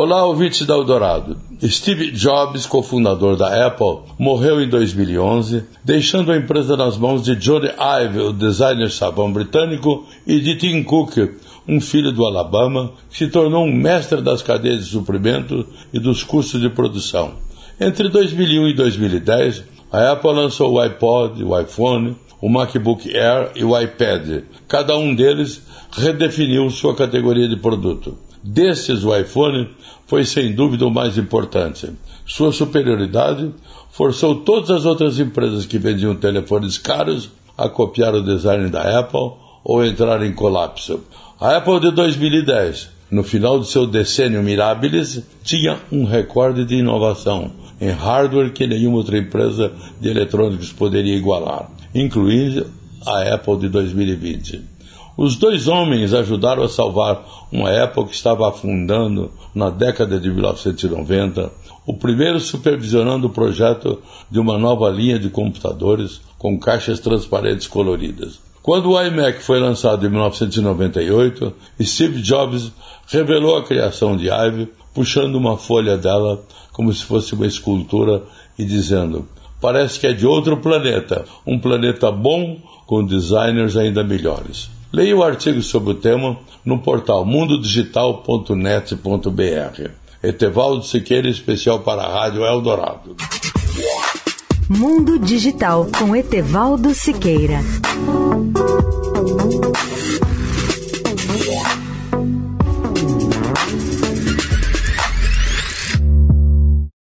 Olá, ouvintes da Eldorado. Steve Jobs, cofundador da Apple, morreu em 2011, deixando a empresa nas mãos de Johnny Ive, o designer sabão britânico, e de Tim Cook, um filho do Alabama, que se tornou um mestre das cadeias de suprimento e dos custos de produção. Entre 2001 e 2010, a Apple lançou o iPod, o iPhone, o MacBook Air e o iPad. Cada um deles redefiniu sua categoria de produto. Destes, o iPhone foi sem dúvida o mais importante. Sua superioridade forçou todas as outras empresas que vendiam telefones caros a copiar o design da Apple ou entrar em colapso. A Apple de 2010, no final de seu decênio mirabilis, tinha um recorde de inovação em hardware que nenhuma outra empresa de eletrônicos poderia igualar, incluindo a Apple de 2020. Os dois homens ajudaram a salvar uma época que estava afundando na década de 1990, o primeiro supervisionando o projeto de uma nova linha de computadores com caixas transparentes coloridas. Quando o iMac foi lançado em 1998, Steve Jobs revelou a criação de Ive, puxando uma folha dela como se fosse uma escultura e dizendo: Parece que é de outro planeta, um planeta bom com designers ainda melhores. Leia o artigo sobre o tema no portal mundodigital.net.br. Etevaldo Siqueira, especial para a Rádio Eldorado. Mundo Digital com Etevaldo Siqueira.